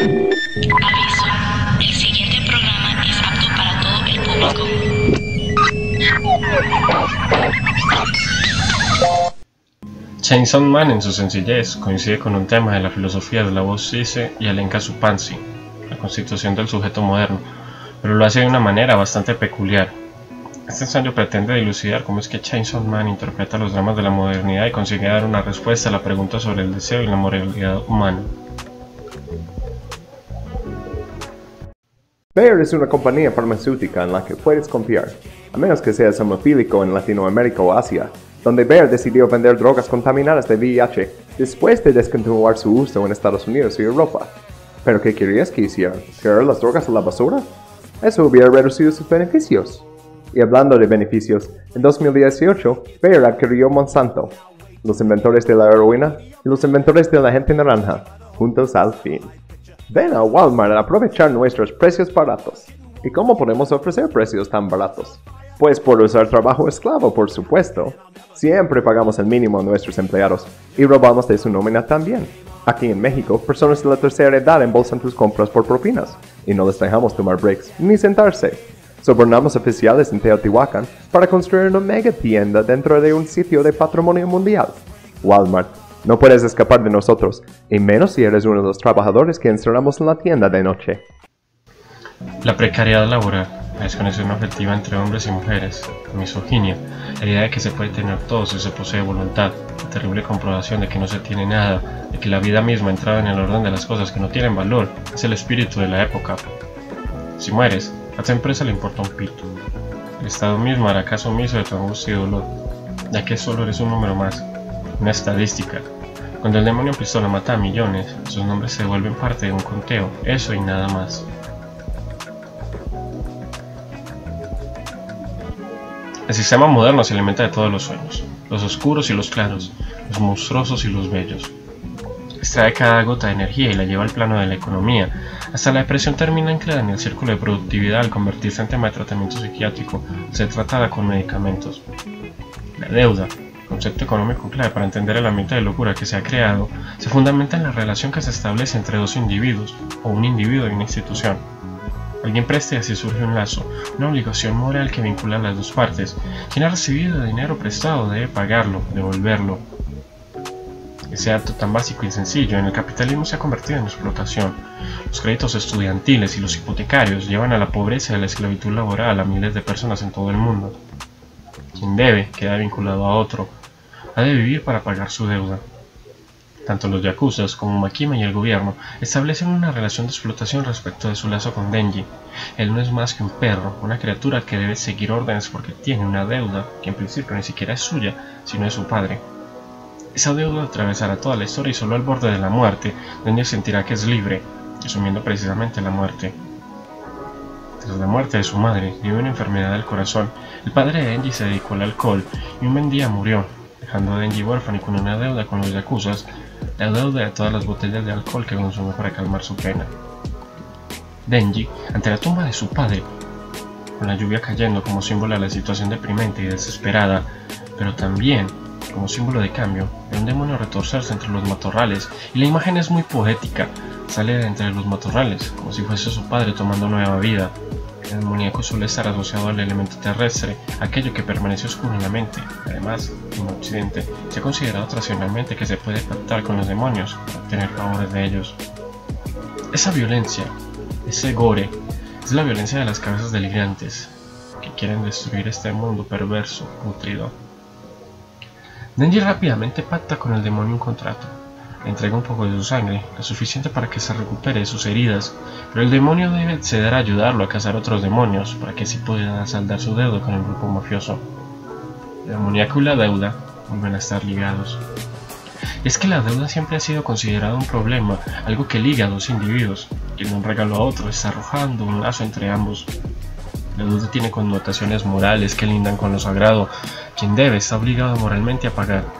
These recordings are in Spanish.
Aviso. El siguiente. Chainsaw Man en su sencillez coincide con un tema de la filosofía de la voz Cise y elenca su Pansy, la constitución del sujeto moderno, pero lo hace de una manera bastante peculiar. Este ensayo pretende dilucidar cómo es que Chainsaw Man interpreta los dramas de la modernidad y consigue dar una respuesta a la pregunta sobre el deseo y la moralidad humana. Bayer es una compañía farmacéutica en la que puedes confiar, a menos que seas homofílico en Latinoamérica o Asia, donde Bayer decidió vender drogas contaminadas de VIH después de descontinuar su uso en Estados Unidos y Europa. ¿Pero qué querías que hicieran? ¿Tirar las drogas a la basura? Eso hubiera reducido sus beneficios. Y hablando de beneficios, en 2018, Bayer adquirió Monsanto, los inventores de la heroína y los inventores de la gente naranja, juntos al fin. Ven a Walmart a aprovechar nuestros precios baratos. ¿Y cómo podemos ofrecer precios tan baratos? Pues por usar trabajo esclavo, por supuesto. Siempre pagamos el mínimo a nuestros empleados y robamos de su nómina también. Aquí en México, personas de la tercera edad embolsan tus compras por propinas y no les dejamos tomar breaks ni sentarse. Sobornamos oficiales en Teotihuacán para construir una mega tienda dentro de un sitio de patrimonio mundial. Walmart, no puedes escapar de nosotros, y menos si eres uno de los trabajadores que encerramos en la tienda de noche. La precariedad laboral, la desconexión afectiva entre hombres y mujeres, la misoginia, la idea de que se puede tener todo si se posee voluntad, la terrible comprobación de que no se tiene nada, de que la vida misma entrada en el orden de las cosas que no tienen valor, es el espíritu de la época. Si mueres, a tu empresa le importa un pito. El Estado mismo hará caso omiso de tu angustia y dolor, ya que solo eres un número más, una estadística. Cuando el demonio pistola mata a millones, sus nombres se vuelven parte de un conteo, eso y nada más. El sistema moderno se alimenta de todos los sueños, los oscuros y los claros, los monstruosos y los bellos. Extrae cada gota de energía y la lleva al plano de la economía, hasta la depresión termina anclada en el círculo de productividad al convertirse en tema de tratamiento psiquiátrico, ser tratada con medicamentos. La deuda, concepto económico clave para entender el ambiente de locura que se ha creado, se fundamenta en la relación que se establece entre dos individuos, o un individuo y una institución. Alguien presta y así surge un lazo, una obligación moral que vincula a las dos partes. Quien ha recibido dinero prestado debe pagarlo, devolverlo. Ese acto tan básico y sencillo en el capitalismo se ha convertido en explotación. Los créditos estudiantiles y los hipotecarios llevan a la pobreza y a la esclavitud laboral a miles de personas en todo el mundo. Quien debe queda vinculado a otro, ha de vivir para pagar su deuda. Tanto los yakuzas como Makima y el gobierno establecen una relación de explotación respecto de su lazo con Denji. Él no es más que un perro, una criatura que debe seguir órdenes porque tiene una deuda que en principio ni siquiera es suya, sino de su padre. Esa deuda atravesará toda la historia y solo al borde de la muerte, Denji sentirá que es libre, asumiendo precisamente la muerte. Tras la muerte de su madre, dio una enfermedad del corazón. El padre de Denji se dedicó al alcohol y un buen día murió, dejando a Denji huérfano y con una deuda con los yakuzas, la deuda de todas las botellas de alcohol que consumió para calmar su pena. Denji, ante la tumba de su padre, con la lluvia cayendo como símbolo de la situación deprimente y desesperada, pero también como símbolo de cambio, ve un demonio retorcerse entre los matorrales, y la imagen es muy poética, sale de entre los matorrales, como si fuese su padre tomando nueva vida. El demoníaco suele estar asociado al elemento terrestre, aquello que permanece oscuro en la mente. Además, en Occidente se ha considerado tradicionalmente que se puede pactar con los demonios obtener favores de ellos. Esa violencia, ese gore, es la violencia de las cabezas delirantes, que quieren destruir este mundo perverso, nutrido. Denji rápidamente pacta con el demonio un contrato. Entrega un poco de su sangre, lo suficiente para que se recupere de sus heridas, pero el demonio debe acceder a ayudarlo a cazar otros demonios para que así pueda saldar su deuda con el grupo mafioso. El demoníaco y la deuda vuelven a estar ligados. Es que la deuda siempre ha sido considerada un problema, algo que liga a dos individuos, quien un regalo a otro está arrojando un lazo entre ambos. La deuda tiene connotaciones morales que lindan con lo sagrado. Quien debe está obligado moralmente a pagar.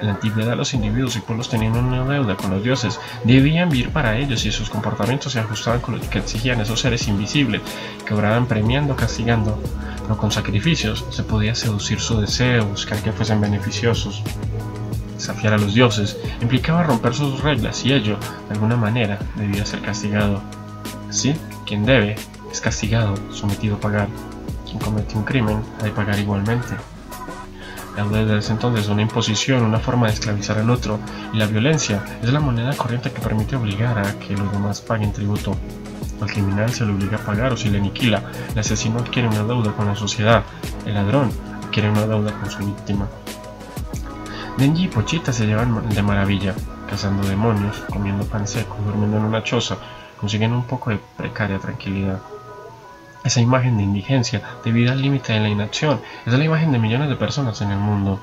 En la antigüedad los individuos y pueblos tenían una deuda con los dioses. Debían vivir para ellos y sus comportamientos se ajustaban con lo que exigían esos seres invisibles que obraban premiando, castigando. Pero con sacrificios se podía seducir su deseo, buscar que fuesen beneficiosos. desafiar a los dioses, implicaba romper sus reglas y ello, de alguna manera, debía ser castigado. Así, quien debe es castigado, sometido a pagar. Quien comete un crimen ha de pagar igualmente. Desde entonces una imposición, una forma de esclavizar al otro, y la violencia es la moneda corriente que permite obligar a que los demás paguen tributo. Al criminal se le obliga a pagar o se le aniquila. El asesino adquiere una deuda con la sociedad. El ladrón adquiere una deuda con su víctima. Denji y Pochita se llevan de maravilla, cazando demonios, comiendo pan seco, durmiendo en una choza, consiguen un poco de precaria tranquilidad. Esa imagen de indigencia, de vida al límite de la inacción, es la imagen de millones de personas en el mundo.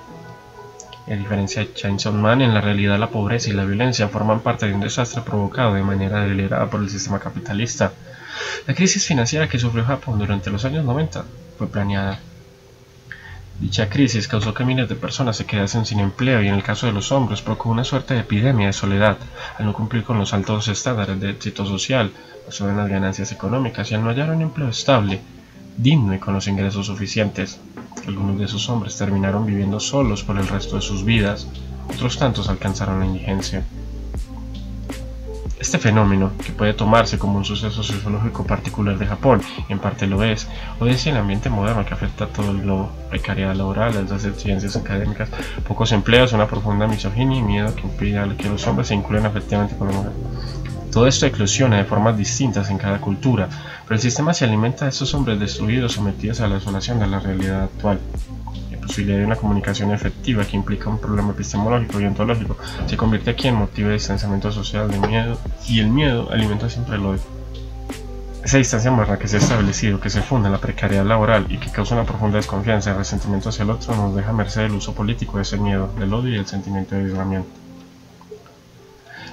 a diferencia de Chainsaw Man, en la realidad la pobreza y la violencia forman parte de un desastre provocado de manera deliberada por el sistema capitalista. La crisis financiera que sufrió Japón durante los años 90 fue planeada. Dicha crisis causó que miles de personas se quedasen sin empleo y en el caso de los hombres provocó una suerte de epidemia de soledad al no cumplir con los altos estándares de éxito social, basado en las ganancias económicas y al no hallar un empleo estable, digno y con los ingresos suficientes. Algunos de esos hombres terminaron viviendo solos por el resto de sus vidas, otros tantos alcanzaron la indigencia. Este fenómeno, que puede tomarse como un suceso sociológico particular de Japón, en parte lo es, obedece al ambiente moderno que afecta a todo el globo, precariedad laboral, las exigencias académicas, pocos empleos, una profunda misoginia y miedo que impide que los hombres se incluyan efectivamente con la mujer. Todo esto eclosiona de formas distintas en cada cultura, pero el sistema se alimenta de estos hombres destruidos sometidos a la desolación de la realidad actual posibilidad de una comunicación efectiva que implica un problema epistemológico y ontológico se convierte aquí en motivo de distanciamiento social de miedo y el miedo alimenta siempre el odio. Esa distancia moderna que se ha establecido, que se funda en la precariedad laboral y que causa una profunda desconfianza y resentimiento hacia el otro nos deja merced del uso político de ese miedo, del odio y el sentimiento de aislamiento.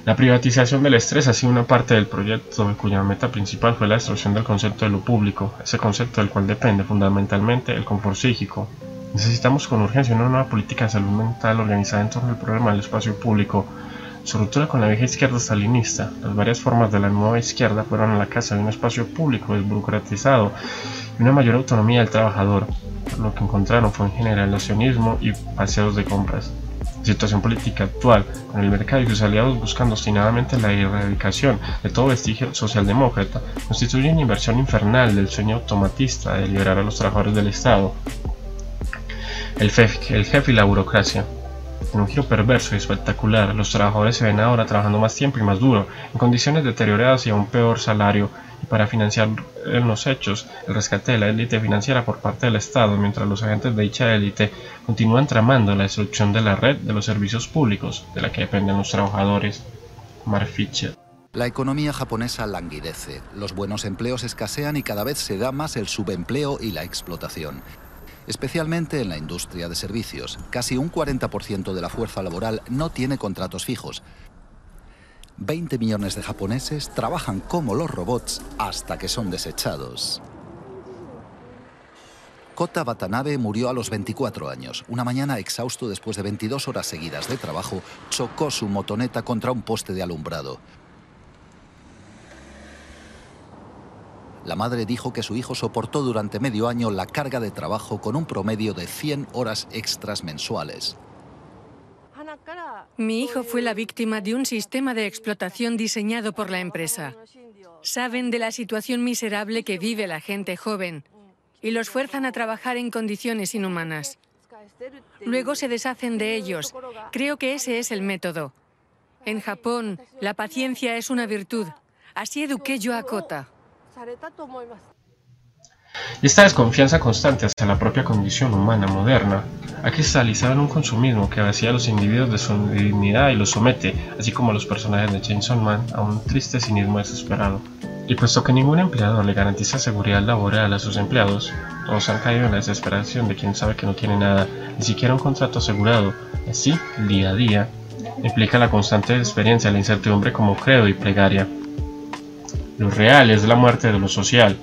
La privatización del estrés ha sido una parte del proyecto cuya meta principal fue la destrucción del concepto de lo público, ese concepto del cual depende fundamentalmente el confort psíquico, Necesitamos con urgencia una nueva política de salud mental organizada en torno al problema del espacio público. Su ruptura con la vieja izquierda stalinista, las varias formas de la nueva izquierda fueron a la casa de un espacio público desburocratizado y una mayor autonomía del trabajador. Lo que encontraron fue en general nacionalismo y paseos de compras. La situación política actual, con el mercado y sus aliados buscando obstinadamente la erradicación de todo vestigio socialdemócrata, constituye una inversión infernal del sueño automatista de liberar a los trabajadores del Estado, el, jefe y la burocracia. En un giro perverso y espectacular, los trabajadores se ven ahora trabajando más tiempo y más duro, en condiciones deterioradas y a un peor salario, y para financiar en los hechos el rescate de la élite financiera por parte del Estado, mientras los agentes de dicha élite continúan tramando la destrucción de la red de los servicios públicos de la que dependen los trabajadores. Mark La economía japonesa languidece, los buenos empleos escasean y cada vez se da más el subempleo y la explotación especialmente en la industria de servicios. Casi un 40% de la fuerza laboral no tiene contratos fijos. 20 millones de japoneses trabajan como los robots hasta que son desechados. Kota Watanabe murió a los 24 años. Una mañana, exhausto después de 22 horas seguidas de trabajo, chocó su motoneta contra un poste de alumbrado. La madre dijo que su hijo soportó durante medio año la carga de trabajo con un promedio de 100 horas extras mensuales. Mi hijo fue la víctima de un sistema de explotación diseñado por la empresa. Saben de la situación miserable que vive la gente joven y los fuerzan a trabajar en condiciones inhumanas. Luego se deshacen de ellos. Creo que ese es el método. En Japón, la paciencia es una virtud. Así eduqué yo a Kota. Esta desconfianza constante hacia la propia condición humana moderna ha cristalizado en un consumismo que vacía a los individuos de su dignidad y los somete, así como a los personajes de Chainsaw Man, a un triste cinismo desesperado. Y puesto que ningún empleador le garantiza seguridad laboral a sus empleados, todos han caído en la desesperación de quien sabe que no tiene nada, ni siquiera un contrato asegurado. Así, día a día, implica la constante experiencia de la incertidumbre como credo y plegaria. Lo real es la muerte de lo social.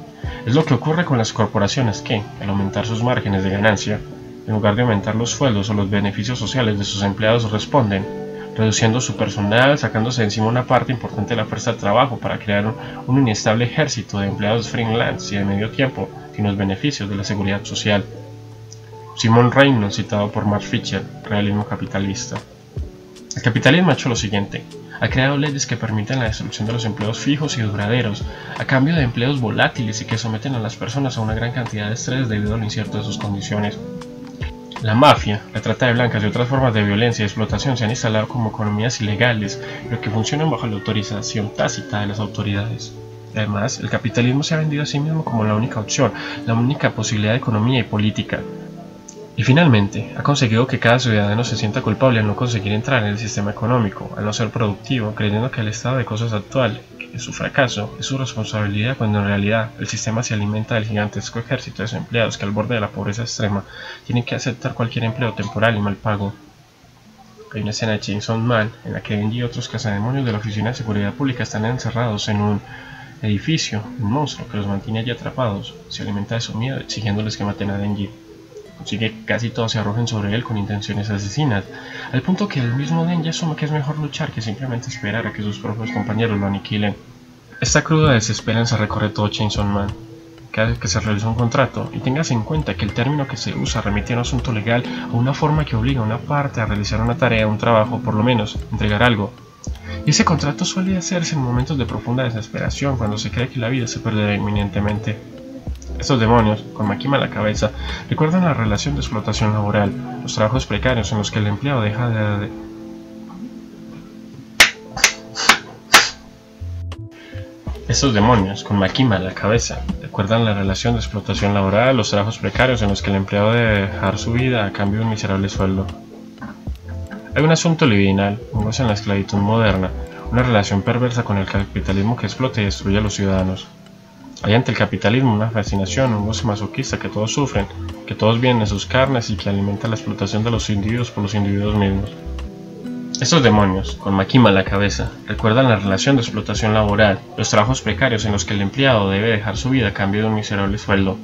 Es lo que ocurre con las corporaciones que, al aumentar sus márgenes de ganancia, en lugar de aumentar los sueldos o los beneficios sociales de sus empleados, responden, reduciendo su personal, sacándose encima una parte importante de la fuerza de trabajo para crear un, inestable ejército de empleados freelance y de medio tiempo sin los beneficios de la seguridad social. Simon Reynolds, citado por Mark Fisher, Realismo Capitalista. El capitalismo ha hecho lo siguiente. Ha creado leyes que permiten la destrucción de los empleos fijos y duraderos, a cambio de empleos volátiles y que someten a las personas a una gran cantidad de estrés debido a lo incierto de sus condiciones. La mafia, la trata de blancas y otras formas de violencia y explotación se han instalado como economías ilegales, pero que funcionan bajo la autorización tácita de las autoridades. Además, el capitalismo se ha vendido a sí mismo como la única opción, la única posibilidad de economía y política. Y finalmente, ha conseguido que cada ciudadano se sienta culpable al no conseguir entrar en el sistema económico, al no ser productivo, creyendo que el estado de cosas actual es su fracaso, es su responsabilidad, cuando en realidad el sistema se alimenta del gigantesco ejército de desempleados que al borde de la pobreza extrema tienen que aceptar cualquier empleo temporal y mal pago. Hay una escena de Chainsaw Man en la que Benji y otros cazademonios de la Oficina de Seguridad Pública están encerrados en un edificio, un monstruo que los mantiene allí atrapados, se alimenta de su miedo exigiéndoles que maten a Denji consigue que casi todos se arrojen sobre él con intenciones asesinas, al punto que el mismo Denji asume que es mejor luchar que simplemente esperar a que sus propios compañeros lo aniquilen. Esta cruda desesperanza recorre todo Chainsaw Man. Cada vez que se realiza un contrato, y tengas en cuenta que el término que se usa remite a un asunto legal o una forma que obliga a una parte a realizar una tarea, un trabajo, por lo menos, entregar algo. Y ese contrato suele hacerse en momentos de profunda desesperación, cuando se cree que la vida se perderá inminentemente. Estos demonios, con Makima a la cabeza, recuerdan la relación de explotación laboral, los trabajos precarios en los que el empleado deja de... Estos demonios, con Makima a la cabeza, recuerdan la relación de explotación laboral, los trabajos precarios en los que el empleado debe dejar su vida a cambio de un miserable sueldo. Hay un asunto libidinal, un goce en la esclavitud moderna, una relación perversa con el capitalismo que explota y destruye a los ciudadanos. Hay ante el capitalismo una fascinación, un goce masoquista que todos sufren, que todos vienen en sus carnes y que alimenta la explotación de los individuos por los individuos mismos. Estos demonios, con Makima a la cabeza, recuerdan la relación de explotación laboral, los trabajos precarios en los que el empleado debe dejar su vida a cambio de un miserable sueldo.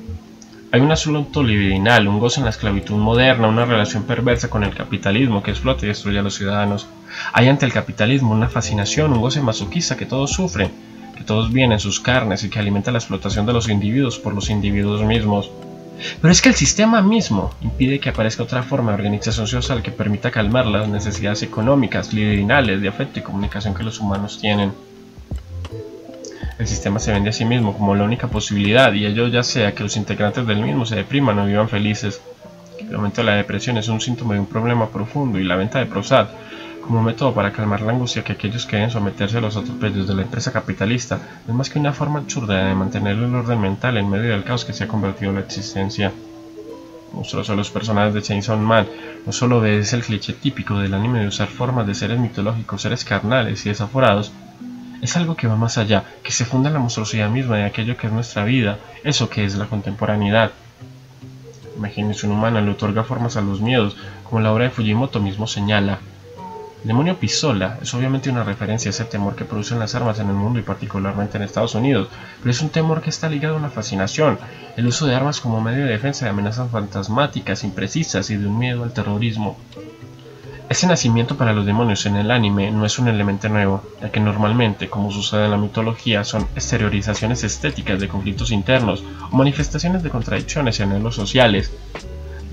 Hay un asunto libidinal, un goce en la esclavitud moderna, una relación perversa con el capitalismo que explota y destruye a los ciudadanos. Hay ante el capitalismo una fascinación, un goce masoquista que todos sufren, que todos vienen sus carnes y que alimenta la explotación de los individuos por los individuos mismos. Pero es que el sistema mismo impide que aparezca otra forma de organización social que permita calmar las necesidades económicas, libidinales, de afecto y comunicación que los humanos tienen. El sistema se vende a sí mismo como la única posibilidad y ello ya sea que los integrantes del mismo se depriman o vivan felices. El aumento de la depresión es un síntoma de un problema profundo y la venta de Prozac como método para calmar la angustia que aquellos que someterse a los atropellos de la empresa capitalista es más que una forma absurda de mantener el orden mental en medio del caos que se ha convertido en la existencia. Monstruoso los personajes de Chainsaw Man no solo obedece el cliché típico del anime de usar formas de seres mitológicos, seres carnales y desaforados, es algo que va más allá, que se funda en la monstruosidad misma de aquello que es nuestra vida, eso que es la contemporaneidad. Imagínense un humano le otorga formas a los miedos, como la obra de Fujimoto mismo señala. Demonio Pistola es obviamente una referencia a ese temor que producen las armas en el mundo y particularmente en Estados Unidos, pero es un temor que está ligado a una fascinación, el uso de armas como medio de defensa de amenazas fantasmáticas, imprecisas y de un miedo al terrorismo. Ese nacimiento para los demonios en el anime no es un elemento nuevo, ya que normalmente, como sucede en la mitología, son exteriorizaciones estéticas de conflictos internos o manifestaciones de contradicciones y anhelos sociales,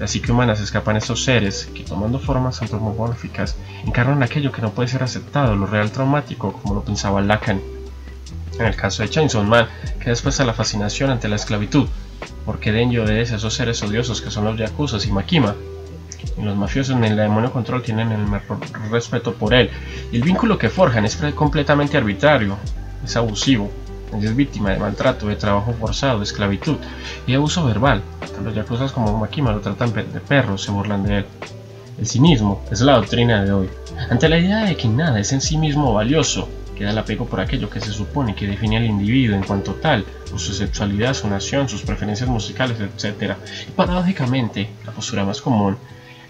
la psique humana se escapan estos seres que, tomando formas antropomórficas, encarnan aquello que no puede ser aceptado, lo real traumático, como lo pensaba Lacan. En el caso de Chainsaw Man, que después de la fascinación ante la esclavitud, porque Denji obedece a esos seres odiosos que son los Yakuzas y Makima, y los mafiosos en el demonio control tienen el mejor respeto por él, y el vínculo que forjan es completamente arbitrario, es abusivo, es víctima de maltrato, de trabajo forzado, de esclavitud y abuso verbal. Los yakuzas como Makima lo tratan de perro, se burlan de él. El cinismo es la doctrina de hoy. Ante la idea de que nada es en sí mismo valioso, queda el apego por aquello que se supone que define al individuo en cuanto tal, por su sexualidad, su nación, sus preferencias musicales, etc. Y paradójicamente, la postura más común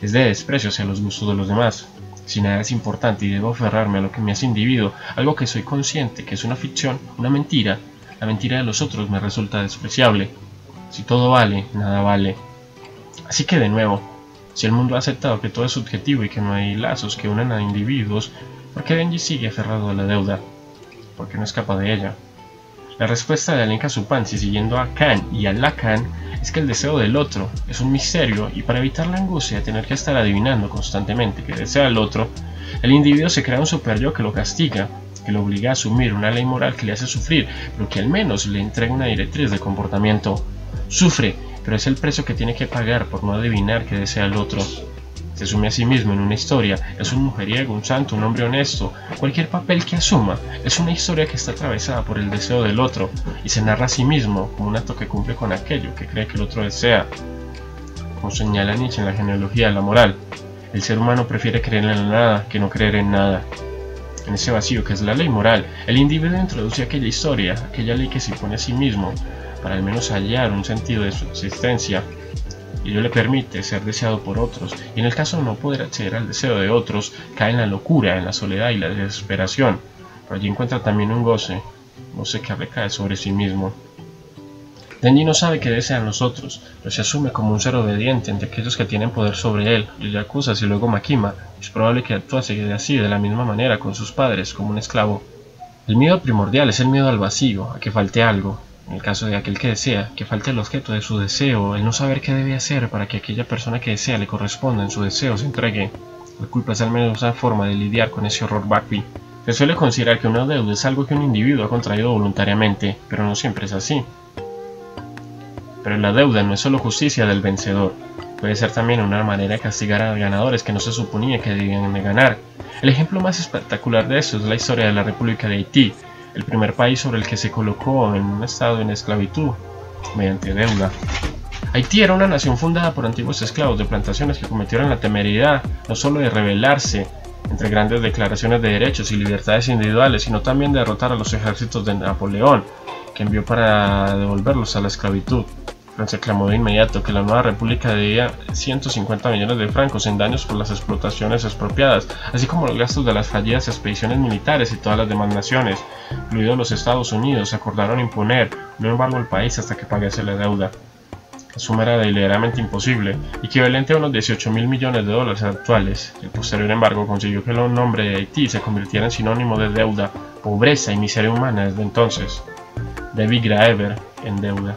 es de desprecio hacia los gustos de los demás, si nada es importante y debo aferrarme a lo que me hace individuo, algo que soy consciente que es una ficción, una mentira, la mentira de los otros me resulta despreciable. Si todo vale, nada vale. Así que de nuevo, si el mundo ha aceptado que todo es subjetivo y que no hay lazos que unen a individuos, ¿por qué Benji sigue aferrado a la deuda? ¿Por qué no escapa de ella? La respuesta de Alenka Supansi siguiendo a Khan y a Lacan es que el deseo del otro es un misterio y para evitar la angustia de tener que estar adivinando constantemente que desea el otro, El individuo se crea un super yo que lo castiga, que lo obliga a asumir una ley moral que le hace sufrir, pero que al menos le entrega una directriz de comportamiento. Sufre, pero es el precio que tiene que pagar por no adivinar que desea el otro. Se asume a sí mismo en una historia, es un mujeriego, un santo, un hombre honesto. Cualquier papel que asuma es una historia que está atravesada por el deseo del otro y se narra a sí mismo como un acto que cumple con aquello que cree que el otro desea. Como señala Nietzsche en la genealogía de la moral, el ser humano prefiere creer en nada que no creer en nada. En ese vacío que es la ley moral, el individuo introduce aquella historia, aquella ley que se pone a sí mismo, para al menos hallar un sentido de su existencia y ello le permite ser deseado por otros, y en el caso de no poder acceder al deseo de otros, cae en la locura, en la soledad y la desesperación, pero allí encuentra también un goce, goce que recae sobre sí mismo. Denji no sabe qué desean los otros, pero se asume como un ser obediente entre aquellos que tienen poder sobre él, y Yakuza y luego Makima, es probable que actuase así de la misma manera con sus padres, como un esclavo. El miedo primordial es el miedo al vacío, a que falte algo, en el caso de aquel que desea, que falte el objeto de su deseo, el no saber qué debe hacer para que aquella persona que desea le corresponda en su deseo se entregue. La culpa es al menos una forma de lidiar con ese horror Bakby. Se suele considerar que una deuda es algo que un individuo ha contraído voluntariamente, pero no siempre es así. Pero la deuda no es solo justicia del vencedor, puede ser también una manera de castigar a ganadores que no se suponía que debían de ganar. El ejemplo más espectacular de eso es la historia de la República de Haití, el primer país sobre el que se colocó en un estado en esclavitud, mediante deuda. Haití era una nación fundada por antiguos esclavos de plantaciones que cometieron la temeridad no solo de rebelarse entre grandes declaraciones de derechos y libertades individuales, sino también de derrotar a los ejércitos de Napoleón, que envió para devolverlos a la esclavitud. Francia clamó de inmediato que la nueva república debía 150 millones de francos en daños por las explotaciones expropiadas, así como los gastos de las fallidas expediciones militares y todas las demás naciones, incluidos los Estados Unidos, acordaron imponer un embargo al país hasta que pagase la deuda. La suma era deliberadamente imposible, equivalente a unos 18 mil millones de dólares actuales. El posterior embargo consiguió que el nombre de Haití se convirtiera en sinónimo de deuda, pobreza y miseria humana desde entonces. David Graeber en deuda.